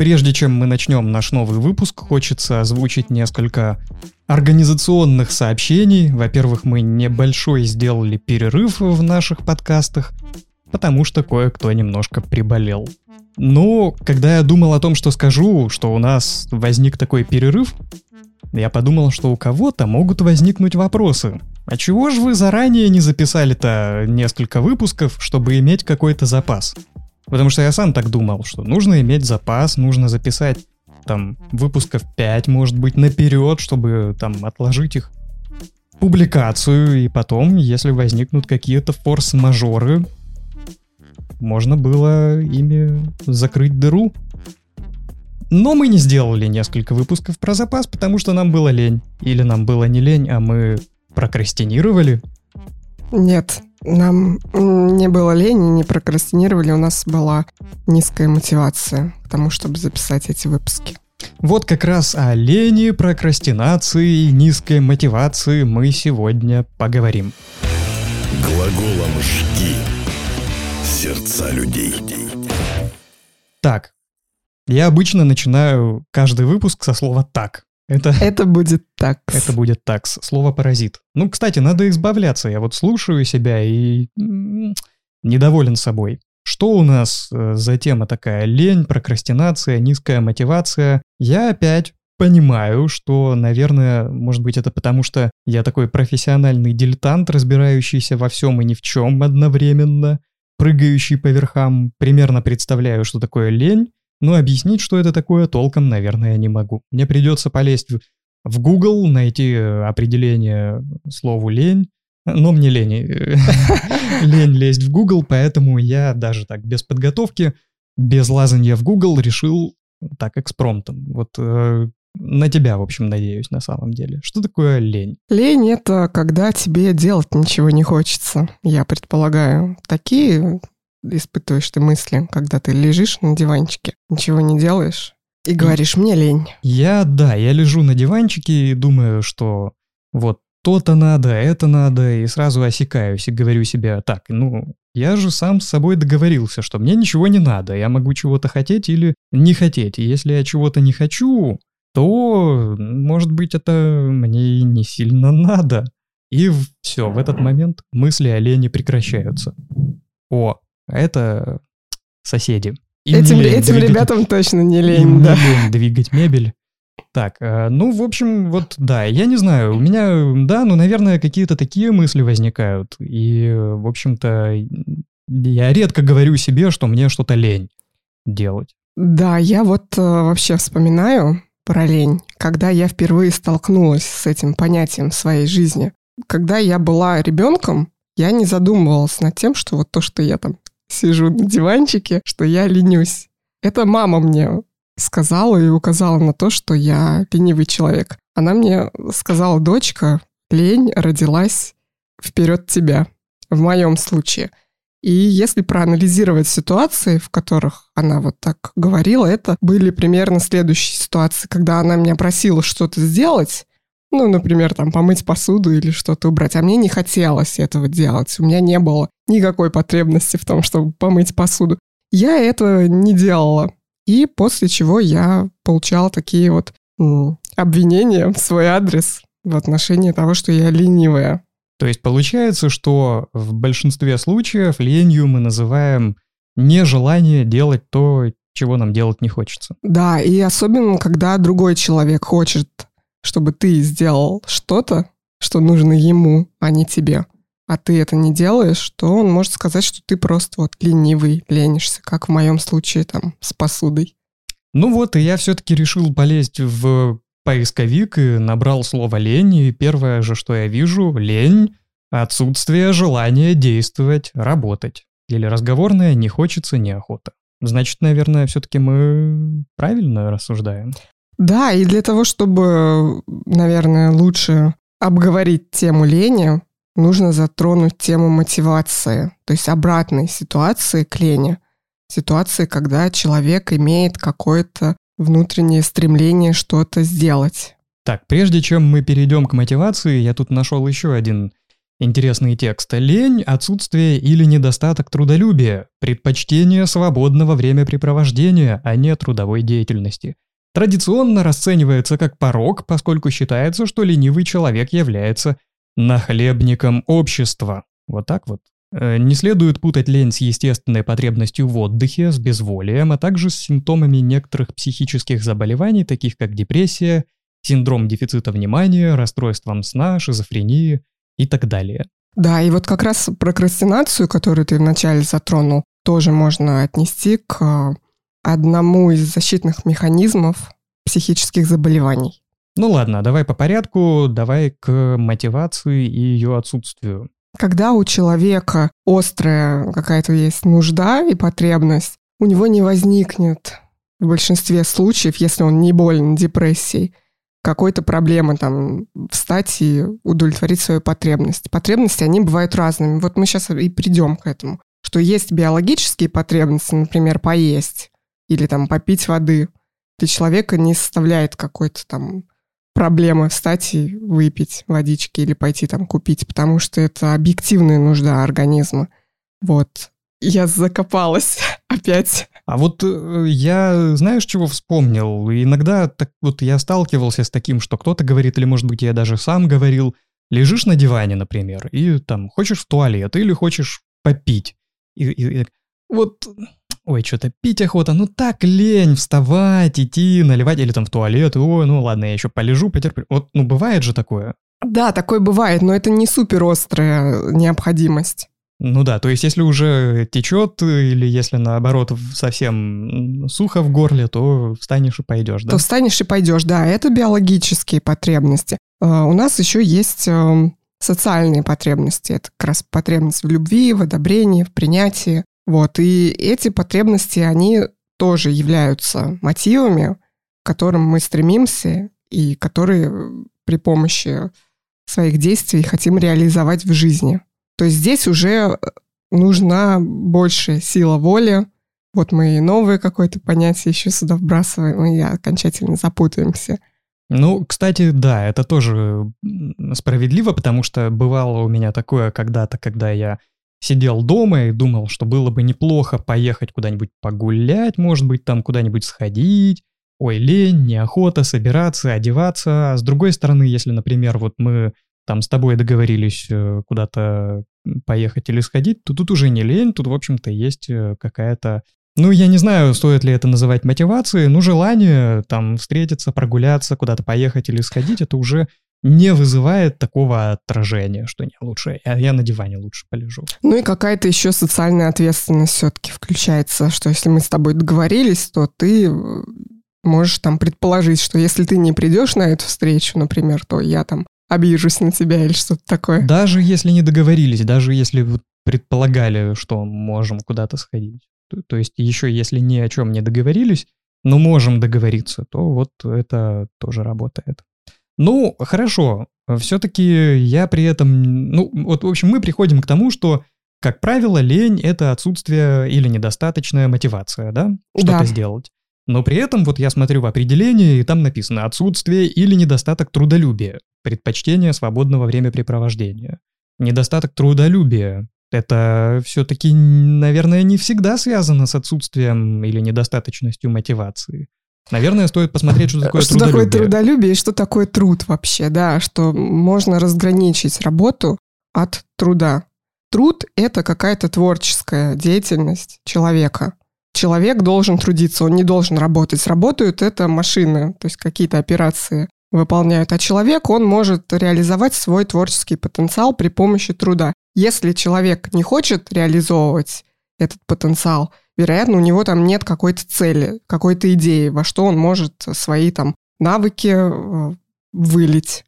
Прежде чем мы начнем наш новый выпуск, хочется озвучить несколько организационных сообщений. Во-первых, мы небольшой сделали перерыв в наших подкастах, потому что кое-кто немножко приболел. Но когда я думал о том, что скажу, что у нас возник такой перерыв, я подумал, что у кого-то могут возникнуть вопросы. А чего же вы заранее не записали-то несколько выпусков, чтобы иметь какой-то запас? Потому что я сам так думал, что нужно иметь запас, нужно записать там выпусков 5, может быть, наперед, чтобы там отложить их публикацию, и потом, если возникнут какие-то форс-мажоры, можно было ими закрыть дыру. Но мы не сделали несколько выпусков про запас, потому что нам было лень. Или нам было не лень, а мы прокрастинировали. Нет, нам не было лени, не прокрастинировали, у нас была низкая мотивация к тому, чтобы записать эти выпуски. Вот как раз о лени, прокрастинации и низкой мотивации мы сегодня поговорим. Глаголом «жги» сердца людей. Так, я обычно начинаю каждый выпуск со слова «так». Это, это будет так. Это будет так. Слово паразит. Ну, кстати, надо избавляться. Я вот слушаю себя и недоволен собой. Что у нас э, за тема такая? Лень, прокрастинация, низкая мотивация. Я опять понимаю, что, наверное, может быть, это потому, что я такой профессиональный дилетант, разбирающийся во всем и ни в чем одновременно, прыгающий по верхам, примерно представляю, что такое лень, но объяснить, что это такое, толком, наверное, не могу. Мне придется полезть в, Google, найти э, определение слову «лень», но мне лень, э, лень лезть в Google, поэтому я даже так без подготовки, без лазания в Google решил так экспромтом. Вот э, на тебя, в общем, надеюсь, на самом деле. Что такое лень? Лень — это когда тебе делать ничего не хочется, я предполагаю. Такие испытываешь ты мысли, когда ты лежишь на диванчике, ничего не делаешь и говоришь, мне лень. Я, да, я лежу на диванчике и думаю, что вот то-то надо, это надо, и сразу осекаюсь и говорю себе, так, ну, я же сам с собой договорился, что мне ничего не надо, я могу чего-то хотеть или не хотеть, и если я чего-то не хочу, то, может быть, это мне и не сильно надо. И все, в этот момент мысли о лени прекращаются. О, это соседи. Им этим этим двигать, ребятам точно не лень, им да. Не лень двигать мебель. Так, э, ну, в общем, вот, да, я не знаю, у меня, да, ну, наверное, какие-то такие мысли возникают. И, в общем-то, я редко говорю себе, что мне что-то лень делать. Да, я вот э, вообще вспоминаю про лень, когда я впервые столкнулась с этим понятием в своей жизни. Когда я была ребенком, я не задумывалась над тем, что вот то, что я там сижу на диванчике, что я ленюсь. Это мама мне сказала и указала на то, что я ленивый человек. Она мне сказала, дочка, лень родилась вперед тебя, в моем случае. И если проанализировать ситуации, в которых она вот так говорила, это были примерно следующие ситуации, когда она меня просила что-то сделать, ну, например, там помыть посуду или что-то убрать. А мне не хотелось этого делать. У меня не было никакой потребности в том, чтобы помыть посуду. Я этого не делала. И после чего я получала такие вот м, обвинения в свой адрес в отношении того, что я ленивая. То есть получается, что в большинстве случаев ленью мы называем нежелание делать то, чего нам делать не хочется. Да, и особенно, когда другой человек хочет чтобы ты сделал что-то, что нужно ему, а не тебе, а ты это не делаешь, то он может сказать, что ты просто вот ленивый, ленишься, как в моем случае там с посудой. Ну вот, и я все-таки решил полезть в поисковик и набрал слово «лень», и первое же, что я вижу — лень, отсутствие желания действовать, работать. Или разговорное «не хочется, неохота». Значит, наверное, все-таки мы правильно рассуждаем. Да, и для того, чтобы, наверное, лучше обговорить тему лени, нужно затронуть тему мотивации, то есть обратной ситуации к лени. Ситуации, когда человек имеет какое-то внутреннее стремление что-то сделать. Так, прежде чем мы перейдем к мотивации, я тут нашел еще один Интересный текст. Лень, отсутствие или недостаток трудолюбия, предпочтение свободного времяпрепровождения, а не трудовой деятельности. Традиционно расценивается как порог, поскольку считается, что ленивый человек является нахлебником общества. Вот так вот. Э, не следует путать лень с естественной потребностью в отдыхе, с безволием, а также с симптомами некоторых психических заболеваний, таких как депрессия, синдром дефицита внимания, расстройством сна, шизофрения и так далее. Да, и вот как раз прокрастинацию, которую ты вначале затронул, тоже можно отнести к одному из защитных механизмов психических заболеваний. Ну ладно, давай по порядку, давай к мотивации и ее отсутствию. Когда у человека острая какая-то есть нужда и потребность, у него не возникнет в большинстве случаев, если он не болен депрессией, какой-то проблемы там встать и удовлетворить свою потребность. Потребности, они бывают разными. Вот мы сейчас и придем к этому. Что есть биологические потребности, например, поесть или там попить воды. Для человека не составляет какой-то там проблемы встать и выпить водички или пойти там купить, потому что это объективная нужда организма. Вот. Я закопалась опять. А вот э, я, знаешь, чего вспомнил? Иногда так вот я сталкивался с таким, что кто-то говорит, или, может быть, я даже сам говорил, лежишь на диване, например, и там хочешь в туалет или хочешь попить. И, и, и вот, ой, что-то пить охота, ну так лень вставать, идти, наливать, или там в туалет, ой, ну ладно, я еще полежу, потерплю. Вот, ну бывает же такое. Да, такое бывает, но это не супер острая необходимость. Ну да, то есть если уже течет или если наоборот совсем сухо в горле, то встанешь и пойдешь, да? То встанешь и пойдешь, да. Это биологические потребности. А, у нас еще есть эм, социальные потребности. Это как раз потребность в любви, в одобрении, в принятии. Вот. И эти потребности, они тоже являются мотивами, к которым мы стремимся и которые при помощи своих действий хотим реализовать в жизни то здесь уже э, нужна больше сила воли. Вот мы и новое какое-то понятие еще сюда вбрасываем, и окончательно запутаемся. Ну, кстати, да, это тоже справедливо, потому что бывало у меня такое когда-то, когда я сидел дома и думал, что было бы неплохо поехать куда-нибудь погулять, может быть, там куда-нибудь сходить. Ой, лень, неохота собираться, одеваться. А с другой стороны, если, например, вот мы там с тобой договорились э, куда-то поехать или сходить, то тут уже не лень, тут, в общем-то, есть э, какая-то ну, я не знаю, стоит ли это называть мотивацией, но желание там встретиться, прогуляться, куда-то поехать или сходить, это уже не вызывает такого отражения, что не лучше, я, я на диване лучше полежу. Ну и какая-то еще социальная ответственность все-таки включается, что если мы с тобой договорились, то ты э, можешь там предположить, что если ты не придешь на эту встречу, например, то я там обижусь на тебя или что-то такое. Даже если не договорились, даже если предполагали, что можем куда-то сходить. То, то есть еще если ни о чем не договорились, но можем договориться, то вот это тоже работает. Ну, хорошо. Все-таки я при этом... Ну, вот, в общем, мы приходим к тому, что, как правило, лень — это отсутствие или недостаточная мотивация, да? Что-то да. сделать. Но при этом вот я смотрю в определении, и там написано «отсутствие или недостаток трудолюбия, предпочтение свободного времяпрепровождения». Недостаток трудолюбия — это все-таки, наверное, не всегда связано с отсутствием или недостаточностью мотивации. Наверное, стоит посмотреть, что такое что трудолюбие. Что такое трудолюбие и что такое труд вообще, да, что можно разграничить работу от труда. Труд — это какая-то творческая деятельность человека – человек должен трудиться, он не должен работать. Работают это машины, то есть какие-то операции выполняют. А человек, он может реализовать свой творческий потенциал при помощи труда. Если человек не хочет реализовывать этот потенциал, вероятно, у него там нет какой-то цели, какой-то идеи, во что он может свои там навыки э, вылить.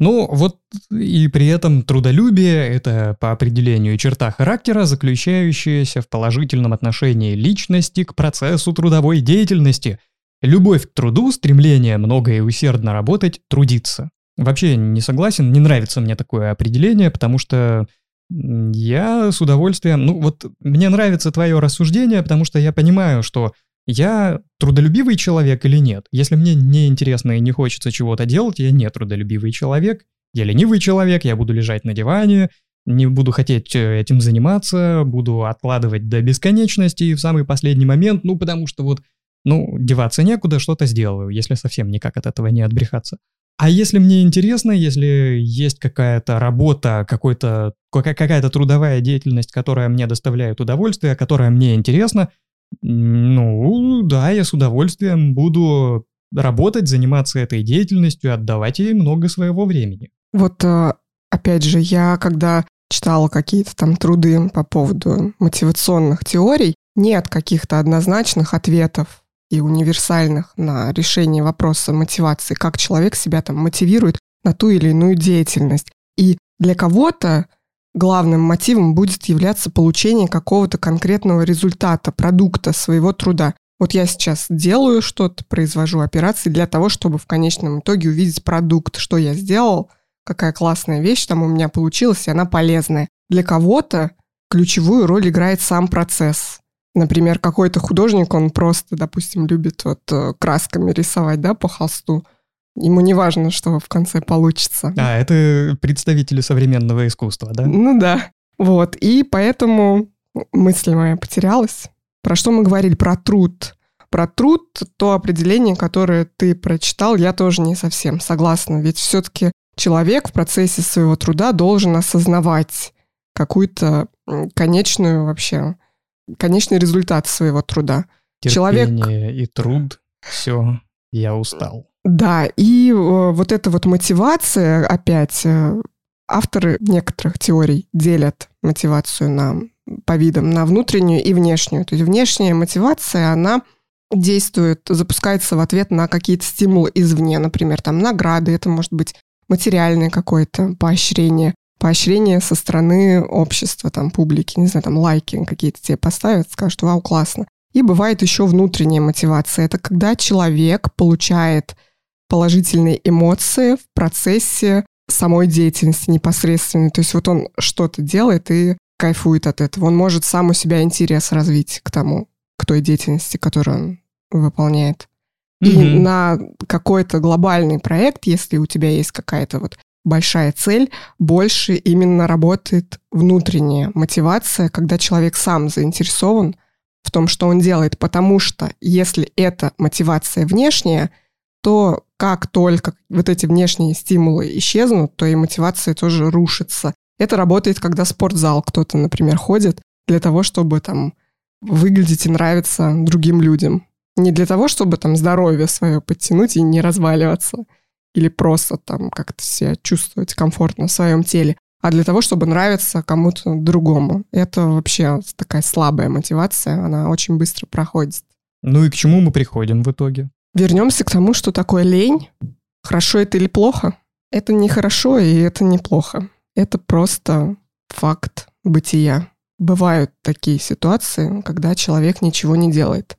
Ну, вот и при этом трудолюбие – это по определению черта характера, заключающаяся в положительном отношении личности к процессу трудовой деятельности. Любовь к труду, стремление много и усердно работать, трудиться. Вообще не согласен, не нравится мне такое определение, потому что я с удовольствием, ну вот мне нравится твое рассуждение, потому что я понимаю, что я трудолюбивый человек или нет? Если мне не интересно и не хочется чего-то делать, я не трудолюбивый человек, я ленивый человек, я буду лежать на диване, не буду хотеть э, этим заниматься, буду откладывать до бесконечности и в самый последний момент, ну, потому что вот, ну, деваться некуда, что-то сделаю, если совсем никак от этого не отбрехаться. А если мне интересно, если есть какая-то работа, какой-то, какая-то трудовая деятельность, которая мне доставляет удовольствие, которая мне интересна, ну, да, я с удовольствием буду работать, заниматься этой деятельностью, отдавать ей много своего времени. Вот, э, опять же, я когда читала какие-то там труды по поводу мотивационных теорий, нет каких-то однозначных ответов и универсальных на решение вопроса мотивации, как человек себя там мотивирует на ту или иную деятельность. И для кого-то главным мотивом будет являться получение какого-то конкретного результата, продукта своего труда. Вот я сейчас делаю что-то, произвожу операции для того, чтобы в конечном итоге увидеть продукт, что я сделал, какая классная вещь там у меня получилась, и она полезная. Для кого-то ключевую роль играет сам процесс. Например, какой-то художник, он просто, допустим, любит вот э, красками рисовать, да, по холсту. Ему не важно, что в конце получится. А, это представители современного искусства, да? Ну да. Вот. И поэтому мысль моя потерялась. Про что мы говорили? Про труд. Про труд, то определение, которое ты прочитал, я тоже не совсем согласна. Ведь все-таки человек в процессе своего труда должен осознавать какую-то конечную вообще конечный результат своего труда. Терпение Человек... и труд, все, я устал. Да, и э, вот эта вот мотивация, опять, э, авторы некоторых теорий делят мотивацию на, по видам на внутреннюю и внешнюю. То есть внешняя мотивация, она действует, запускается в ответ на какие-то стимулы извне, например, там награды, это может быть материальное какое-то поощрение, поощрение со стороны общества, там, публики, не знаю, там, лайки какие-то тебе поставят, скажут, вау, классно. И бывает еще внутренняя мотивация. Это когда человек получает положительные эмоции в процессе самой деятельности непосредственно. То есть вот он что-то делает и кайфует от этого. Он может сам у себя интерес развить к тому, к той деятельности, которую он выполняет. И mm-hmm. на какой-то глобальный проект, если у тебя есть какая-то вот большая цель, больше именно работает внутренняя мотивация, когда человек сам заинтересован в том, что он делает, потому что если это мотивация внешняя, то как только вот эти внешние стимулы исчезнут, то и мотивация тоже рушится. Это работает, когда спортзал кто-то, например, ходит для того, чтобы там выглядеть и нравиться другим людям. Не для того, чтобы там здоровье свое подтянуть и не разваливаться – или просто там как-то себя чувствовать комфортно в своем теле, а для того, чтобы нравиться кому-то другому. Это вообще такая слабая мотивация, она очень быстро проходит. Ну и к чему мы приходим в итоге? Вернемся к тому, что такое лень. Хорошо это или плохо? Это не хорошо и это не плохо. Это просто факт бытия. Бывают такие ситуации, когда человек ничего не делает.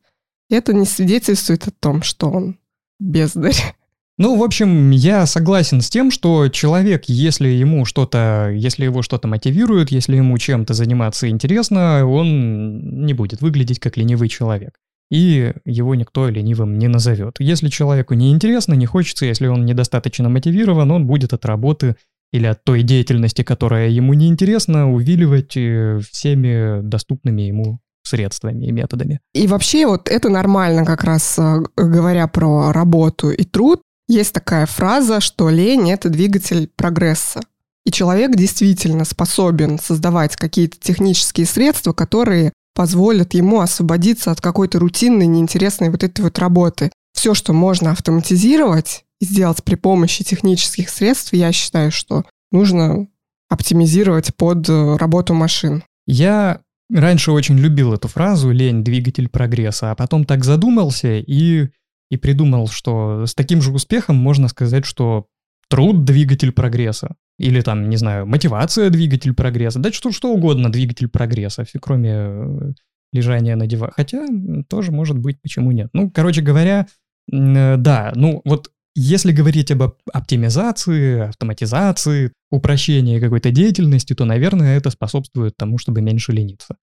И это не свидетельствует о том, что он бездарь ну, в общем, я согласен с тем, что человек, если ему что-то, если его что-то мотивирует, если ему чем-то заниматься интересно, он не будет выглядеть как ленивый человек. И его никто ленивым не назовет. Если человеку не интересно, не хочется, если он недостаточно мотивирован, он будет от работы или от той деятельности, которая ему не интересна, увиливать э, всеми доступными ему средствами и методами. И вообще вот это нормально как раз э, говоря про работу и труд, есть такая фраза, что лень — это двигатель прогресса. И человек действительно способен создавать какие-то технические средства, которые позволят ему освободиться от какой-то рутинной, неинтересной вот этой вот работы. Все, что можно автоматизировать и сделать при помощи технических средств, я считаю, что нужно оптимизировать под э, работу машин. Я раньше очень любил эту фразу «лень – двигатель прогресса», а потом так задумался и и придумал, что с таким же успехом можно сказать, что труд – двигатель прогресса. Или там, не знаю, мотивация – двигатель прогресса. Да что, что угодно двигатель прогресса, кроме э, лежания на диване. Хотя тоже может быть, почему нет. Ну, короче говоря, э, да, ну вот если говорить об оптимизации, автоматизации, упрощении какой-то деятельности, то, наверное, это способствует тому, чтобы меньше лениться.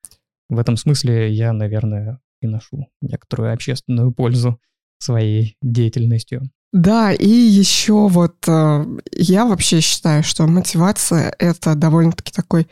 В этом смысле я, наверное, и ношу некоторую общественную пользу своей деятельностью. Да, и еще вот э, я вообще считаю, что мотивация — это довольно-таки такой,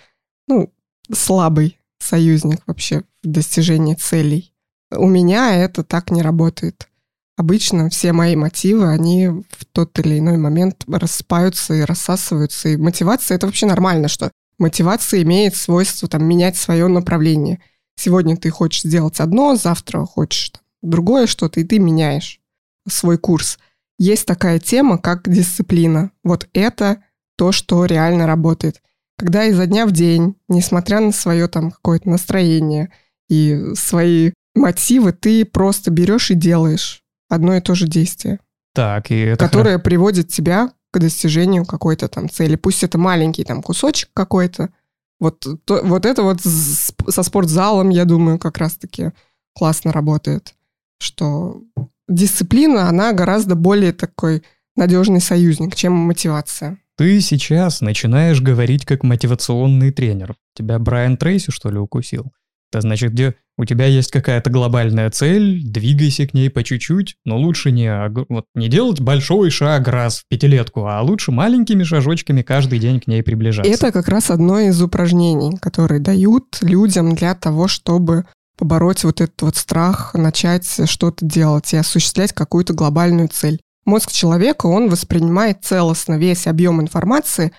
ну, слабый союзник вообще в достижении целей. У меня это так не работает. Обычно все мои мотивы, они в тот или иной момент рассыпаются и рассасываются. И мотивация — это вообще нормально, что мотивация имеет свойство там, менять свое направление. Сегодня ты хочешь сделать одно, завтра хочешь там, другое что-то, и ты меняешь свой курс. Есть такая тема, как дисциплина. Вот это то, что реально работает. Когда изо дня в день, несмотря на свое там какое-то настроение и свои мотивы, ты просто берешь и делаешь одно и то же действие. Так, и это... Которое приводит тебя к достижению какой-то там цели. Пусть это маленький там кусочек какой-то. Вот, то, вот это вот с, со спортзалом, я думаю, как раз-таки классно работает. Что дисциплина, она гораздо более такой надежный союзник, чем мотивация. Ты сейчас начинаешь говорить как мотивационный тренер. Тебя Брайан Трейси, что ли, укусил? Это значит, где у тебя есть какая-то глобальная цель, двигайся к ней по чуть-чуть, но лучше не, вот, не делать большой шаг раз в пятилетку, а лучше маленькими шажочками каждый день к ней приближаться. Это как раз одно из упражнений, которые дают людям для того, чтобы побороть вот этот вот страх, начать что-то делать и осуществлять какую-то глобальную цель. Мозг человека, он воспринимает целостно весь объем информации.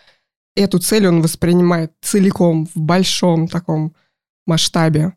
Эту цель он воспринимает целиком, в большом таком масштабе.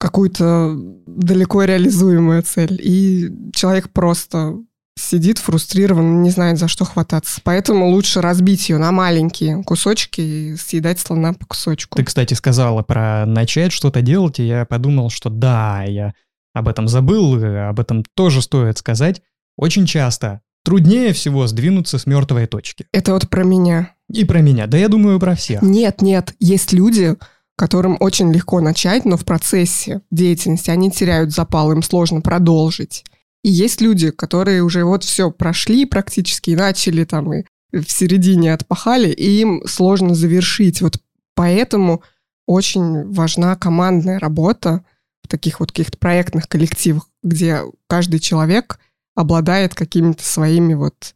Какую-то далеко реализуемую цель. И человек просто сидит фрустрирован, не знает, за что хвататься. Поэтому лучше разбить ее на маленькие кусочки и съедать слона по кусочку. Ты, кстати, сказала про начать что-то делать, и я подумал, что да, я об этом забыл, об этом тоже стоит сказать. Очень часто труднее всего сдвинуться с мертвой точки. Это вот про меня. И про меня. Да я думаю, про всех. Нет, нет. Есть люди, которым очень легко начать, но в процессе деятельности они теряют запал, им сложно продолжить. И есть люди, которые уже вот все прошли практически и начали там и в середине отпахали, и им сложно завершить. Вот поэтому очень важна командная работа в таких вот каких-то проектных коллективах, где каждый человек обладает какими-то своими вот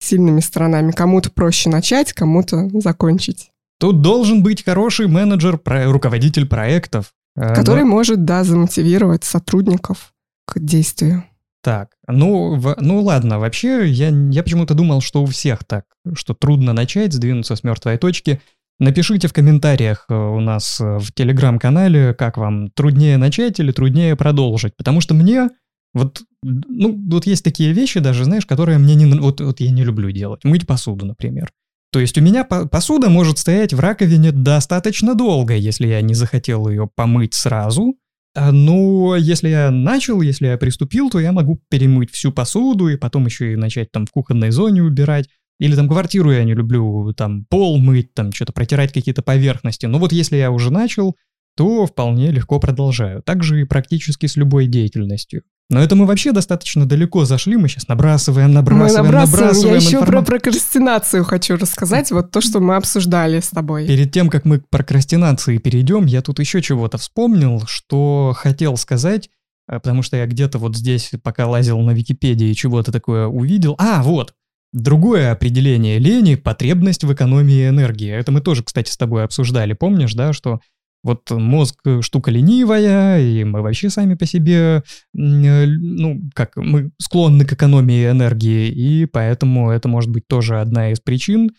сильными сторонами. Кому-то проще начать, кому-то закончить. Тут должен быть хороший менеджер, руководитель проектов. Э, Который но... может, да, замотивировать сотрудников к действию. Так, ну, в, ну ладно, вообще я, я почему-то думал, что у всех так, что трудно начать, сдвинуться с мертвой точки. Напишите в комментариях э, у нас э, в телеграм-канале, как вам труднее начать или труднее продолжить, потому что мне вот, ну, вот есть такие вещи даже, знаешь, которые мне не, вот, вот я не люблю делать. Мыть посуду, например. То есть у меня посуда может стоять в раковине достаточно долго, если я не захотел ее помыть сразу, но если я начал, если я приступил, то я могу перемыть всю посуду и потом еще и начать там в кухонной зоне убирать. Или там квартиру я не люблю, там пол мыть, там что-то протирать какие-то поверхности. Но вот если я уже начал, то вполне легко продолжаю. Также и практически с любой деятельностью. Но это мы вообще достаточно далеко зашли, мы сейчас набрасываем, набрасываем, мы набрасываем. набрасываем Я еще информ... про прокрастинацию хочу рассказать, вот то, что мы обсуждали с тобой. Перед тем, как мы к прокрастинации перейдем, я тут еще чего-то вспомнил, что хотел сказать, э, потому что я где-то вот здесь, пока лазил на Википедии, чего-то такое увидел. А, вот, Другое определение лени – потребность в экономии энергии. Это мы тоже, кстати, с тобой обсуждали, помнишь, да, что вот мозг э, штука ленивая, и мы вообще сами по себе, э, ну, как, мы склонны к экономии энергии, и поэтому это может быть тоже одна из причин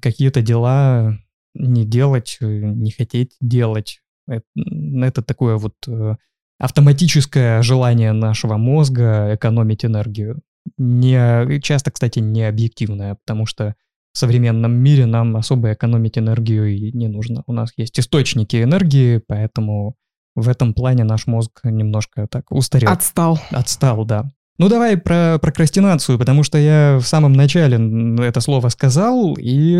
какие-то дела не делать, э, не хотеть делать. Это, это такое вот автоматическое желание нашего мозга экономить энергию. Не, часто, кстати, не объективное, потому что современном мире нам особо экономить энергию и не нужно. У нас есть источники энергии, поэтому в этом плане наш мозг немножко так устарел. Отстал. Отстал, да. Ну давай про прокрастинацию, потому что я в самом начале это слово сказал, и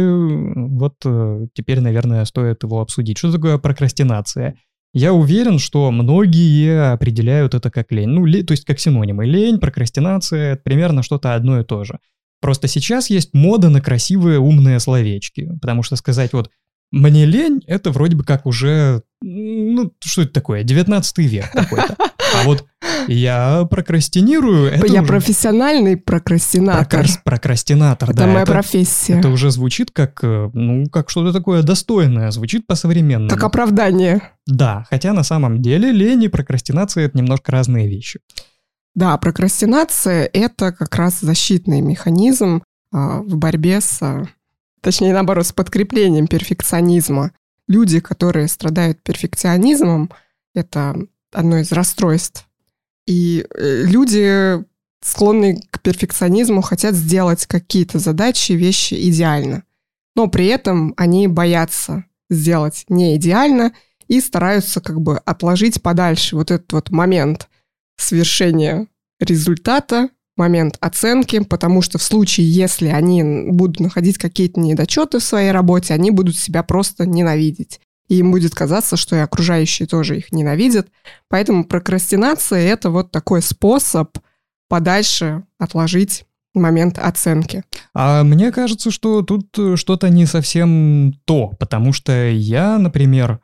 вот э, теперь, наверное, стоит его обсудить. Что такое прокрастинация? Я уверен, что многие определяют это как лень. Ну, то есть как синонимы. Лень, прокрастинация — это примерно что-то одно и то же. Просто сейчас есть мода на красивые умные словечки, потому что сказать вот мне лень, это вроде бы как уже, ну, что это такое, 19 век какой-то. А вот я прокрастинирую. Это я уже... профессиональный прокрастинатор. Прокра... Прокрастинатор, это да. моя это, профессия. Это уже звучит как, э, ну, как что-то такое достойное, звучит по-современному. Как оправдание. Да, хотя на самом деле лень и прокрастинация — это немножко разные вещи. Да, прокрастинация — это как раз защитный механизм а, в борьбе с, а, точнее, наоборот, с подкреплением перфекционизма. Люди, которые страдают перфекционизмом, это одно из расстройств. И э, люди, склонные к перфекционизму, хотят сделать какие-то задачи, вещи идеально. Но при этом они боятся сделать не идеально и стараются как бы отложить подальше вот этот вот момент свершения результата, момент оценки, потому что в случае, если они будут находить какие-то недочеты в своей работе, они будут себя просто ненавидеть и им будет казаться, что и окружающие тоже их ненавидят. Поэтому прокрастинация — это вот такой способ подальше отложить момент оценки. А мне кажется, что тут э, что-то не совсем то, потому что я, например,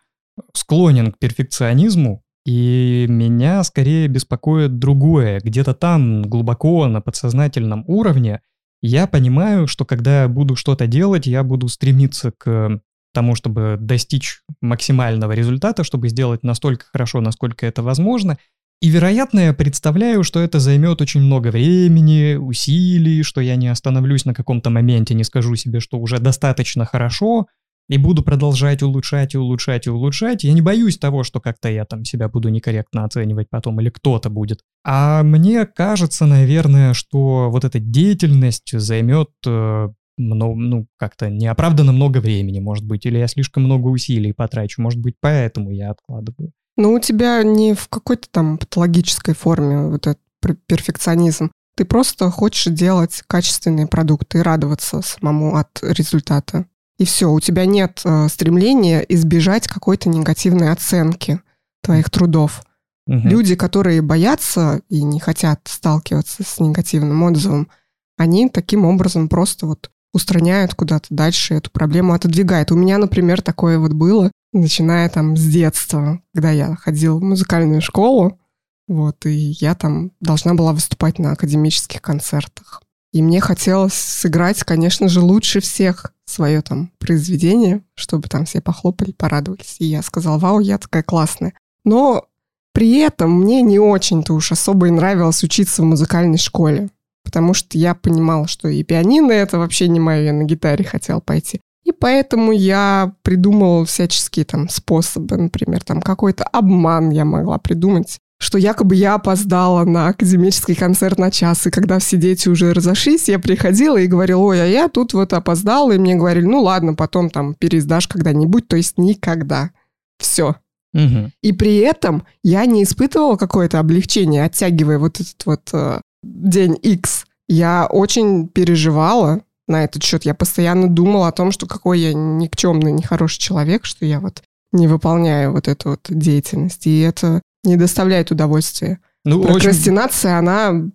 склонен к перфекционизму, и меня скорее беспокоит другое. Где-то там, глубоко на подсознательном уровне, я понимаю, что когда я буду что-то делать, я буду стремиться к тому, чтобы достичь максимального результата, чтобы сделать настолько хорошо, насколько это возможно. И, вероятно, я представляю, что это займет очень много времени, усилий, что я не остановлюсь на каком-то моменте, не скажу себе, что уже достаточно хорошо, и буду продолжать улучшать и улучшать и улучшать. Я не боюсь того, что как-то я там себя буду некорректно оценивать потом или кто-то будет. А мне кажется, наверное, что вот эта деятельность займет э, ну, как-то неоправданно много времени, может быть, или я слишком много усилий потрачу, может быть, поэтому я откладываю. Ну, у тебя не в какой-то там патологической форме вот этот перфекционизм. Ты просто хочешь делать качественные продукты и радоваться самому от результата. И все, у тебя нет э, стремления избежать какой-то негативной оценки твоих трудов. Угу. Люди, которые боятся и не хотят сталкиваться с негативным отзывом, они таким образом просто вот устраняют куда-то дальше эту проблему, отодвигают. У меня, например, такое вот было, начиная там с детства, когда я ходила в музыкальную школу, вот, и я там должна была выступать на академических концертах. И мне хотелось сыграть, конечно же, лучше всех свое там произведение, чтобы там все похлопали, порадовались. И я сказала, вау, я такая классная. Но при этом мне не очень-то уж особо и нравилось учиться в музыкальной школе потому что я понимала, что и пианино это вообще не мое, я на гитаре хотела пойти. И поэтому я придумала всяческие там способы, например, там какой-то обман я могла придумать, что якобы я опоздала на академический концерт на час, и когда все дети уже разошлись, я приходила и говорила, ой, а я тут вот опоздала, и мне говорили, ну ладно, потом там пересдашь когда-нибудь, то есть никогда. Все. Угу. И при этом я не испытывала какое-то облегчение, оттягивая вот этот вот э, день X, я очень переживала на этот счет. Я постоянно думала о том, что какой я никчемный, нехороший человек, что я вот не выполняю вот эту вот деятельность. И это не доставляет удовольствия. Ну, Прокрастинация, очень... она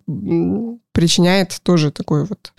причиняет тоже такой вот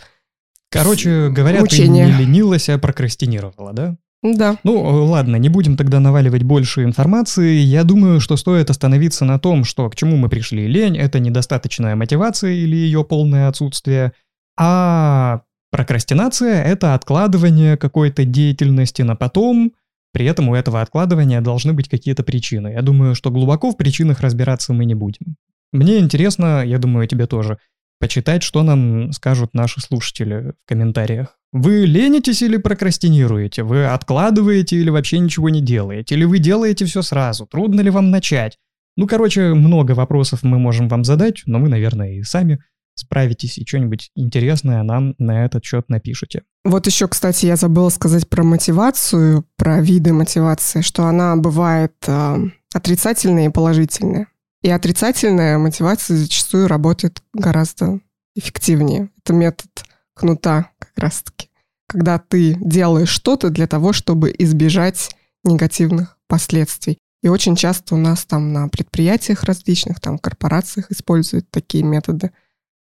Короче говоря, мучение. ты не ленилась, а прокрастинировала, да? Да. Ну, э, ладно, не будем тогда наваливать больше информации. Я думаю, что стоит остановиться на том, что к чему мы пришли. Лень — это недостаточная мотивация или ее полное отсутствие, а прокрастинация — это откладывание какой-то деятельности на потом, при этом у этого откладывания должны быть какие-то причины. Я думаю, что глубоко в причинах разбираться мы не будем. Мне интересно, я думаю, тебе тоже, почитать, что нам скажут наши слушатели в комментариях. Вы ленитесь или прокрастинируете? Вы откладываете или вообще ничего не делаете? Или вы делаете все сразу? Трудно ли вам начать? Ну, короче, много вопросов мы можем вам задать, но вы, наверное, и сами справитесь и что-нибудь интересное нам на этот счет напишите. Вот еще, кстати, я забыла сказать про мотивацию, про виды мотивации, что она бывает э, отрицательная и положительная. И отрицательная мотивация зачастую работает гораздо эффективнее. Это метод кнута как раз-таки. Когда ты делаешь что-то для того, чтобы избежать негативных последствий. И очень часто у нас там на предприятиях различных, там корпорациях используют такие методы.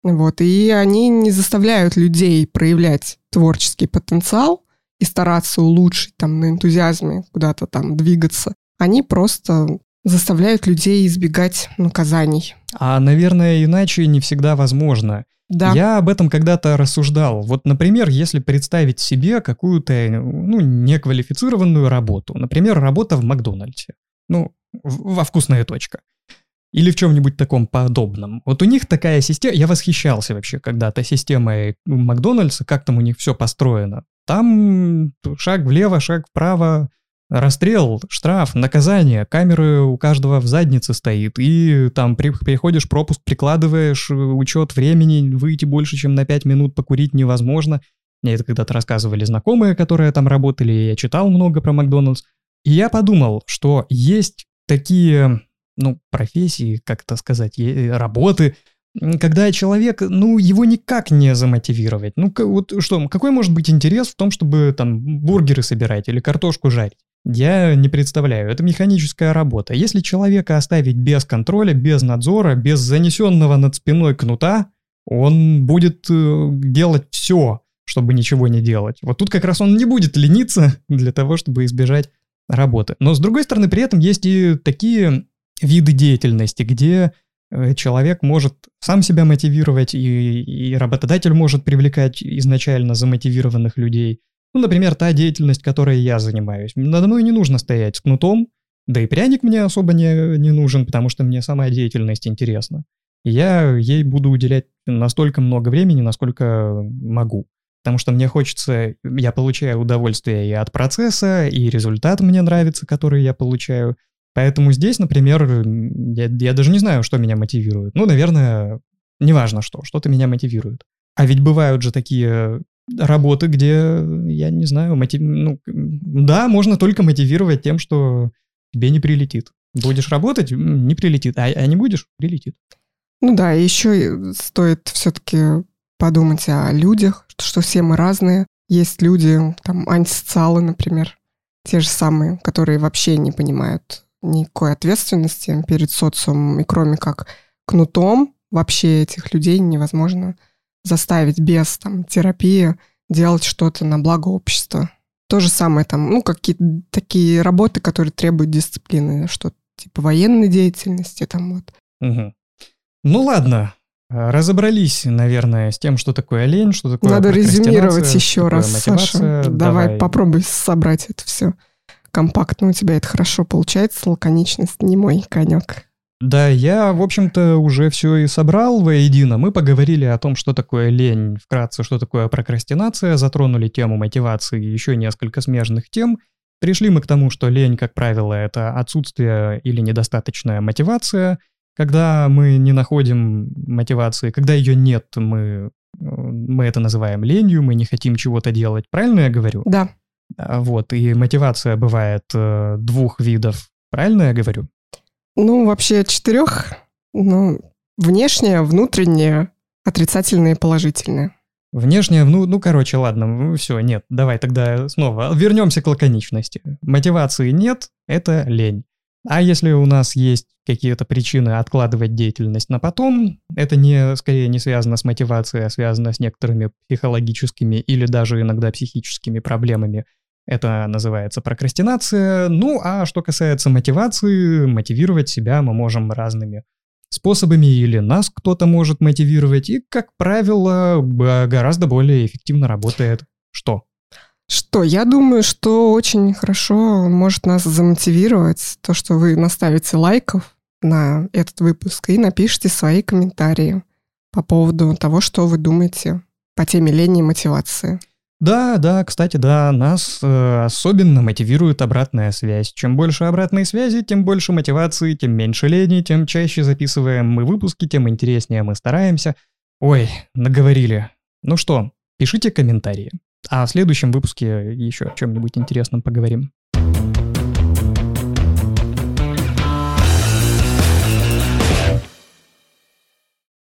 Вот. И они не заставляют людей проявлять творческий потенциал и стараться улучшить там на энтузиазме куда-то там двигаться, они просто заставляют людей избегать наказаний. А, наверное, иначе не всегда возможно. Да. Я об этом когда-то рассуждал. Вот, например, если представить себе какую-то, ну, неквалифицированную работу. Например, работа в Макдональдсе. Ну, во вкусная точка. Или в чем-нибудь таком подобном. Вот у них такая система, я восхищался вообще когда-то системой Макдональдса, как там у них все построено. Там шаг влево, шаг вправо, Расстрел, штраф, наказание, камеры у каждого в заднице стоит, и там при, приходишь, пропуск прикладываешь, учет времени, выйти больше, чем на 5 минут покурить невозможно. Мне это когда-то рассказывали знакомые, которые там работали, я читал много про Макдональдс. И я подумал, что есть такие, ну, профессии, как это сказать, работы, когда человек, ну, его никак не замотивировать. Ну, вот что, какой может быть интерес в том, чтобы там бургеры собирать или картошку жарить? Я не представляю, это механическая работа. Если человека оставить без контроля, без надзора, без занесенного над спиной кнута, он будет э, делать все, чтобы ничего не делать. Вот тут как раз он не будет лениться для того, чтобы избежать работы. Но с другой стороны, при этом есть и такие виды деятельности, где э, человек может сам себя мотивировать, и, и работодатель может привлекать изначально замотивированных людей. Ну, например, та деятельность, которой я занимаюсь. Надо мной не нужно стоять с кнутом, да и пряник мне особо не, не нужен, потому что мне сама деятельность интересна. И я ей буду уделять настолько много времени, насколько могу. Потому что мне хочется, я получаю удовольствие и от процесса, и результат мне нравится, который я получаю. Поэтому здесь, например, я, я даже не знаю, что меня мотивирует. Ну, наверное, неважно что, что-то меня мотивирует. А ведь бывают же такие работы, где, я не знаю, мотив... ну, да, можно только мотивировать тем, что тебе не прилетит. Будешь работать, не прилетит, а, а не будешь, прилетит. Ну да, еще стоит все-таки подумать о людях, что все мы разные. Есть люди, там, антисоциалы, например, те же самые, которые вообще не понимают никакой ответственности перед социумом, и кроме как кнутом вообще этих людей невозможно заставить без там, терапии делать что-то на благо общества. То же самое там, ну, какие-то такие работы, которые требуют дисциплины, что типа военной деятельности там вот. Угу. Ну ладно, разобрались, наверное, с тем, что такое лень, что такое Надо резюмировать еще раз, Саша. Давай, Давай попробуй собрать это все компактно. У тебя это хорошо получается, лаконичность не мой конек. Да, я, в общем-то, уже все и собрал воедино. Мы поговорили о том, что такое лень, вкратце, что такое прокрастинация, затронули тему мотивации и еще несколько смежных тем. Пришли мы к тому, что лень, как правило, это отсутствие или недостаточная мотивация. Когда мы не находим мотивации, когда ее нет, мы, мы это называем ленью, мы не хотим чего-то делать. Правильно я говорю? Да. А, вот, и мотивация бывает э, двух видов. Правильно я говорю? Ну, вообще четырех. Ну, внешнее, внутреннее, отрицательное и положительное. Внешнее, ну, ну, короче, ладно, ну, все, нет, давай тогда снова вернемся к лаконичности. Мотивации нет, это лень. А если у нас есть какие-то причины откладывать деятельность на потом, это не, скорее не связано с мотивацией, а связано с некоторыми психологическими или даже иногда психическими проблемами, это называется прокрастинация. Ну, а что касается мотивации, мотивировать себя мы можем разными способами или нас кто-то может мотивировать. И, как правило, гораздо более эффективно работает что? Что? Я думаю, что очень хорошо может нас замотивировать то, что вы наставите лайков на этот выпуск и напишите свои комментарии по поводу того, что вы думаете по теме лени и мотивации. Да, да, кстати, да, нас э, особенно мотивирует обратная связь. Чем больше обратной связи, тем больше мотивации, тем меньше лени, тем чаще записываем мы выпуски, тем интереснее мы стараемся. Ой, наговорили. Ну что, пишите комментарии. А в следующем выпуске еще о чем-нибудь интересном поговорим.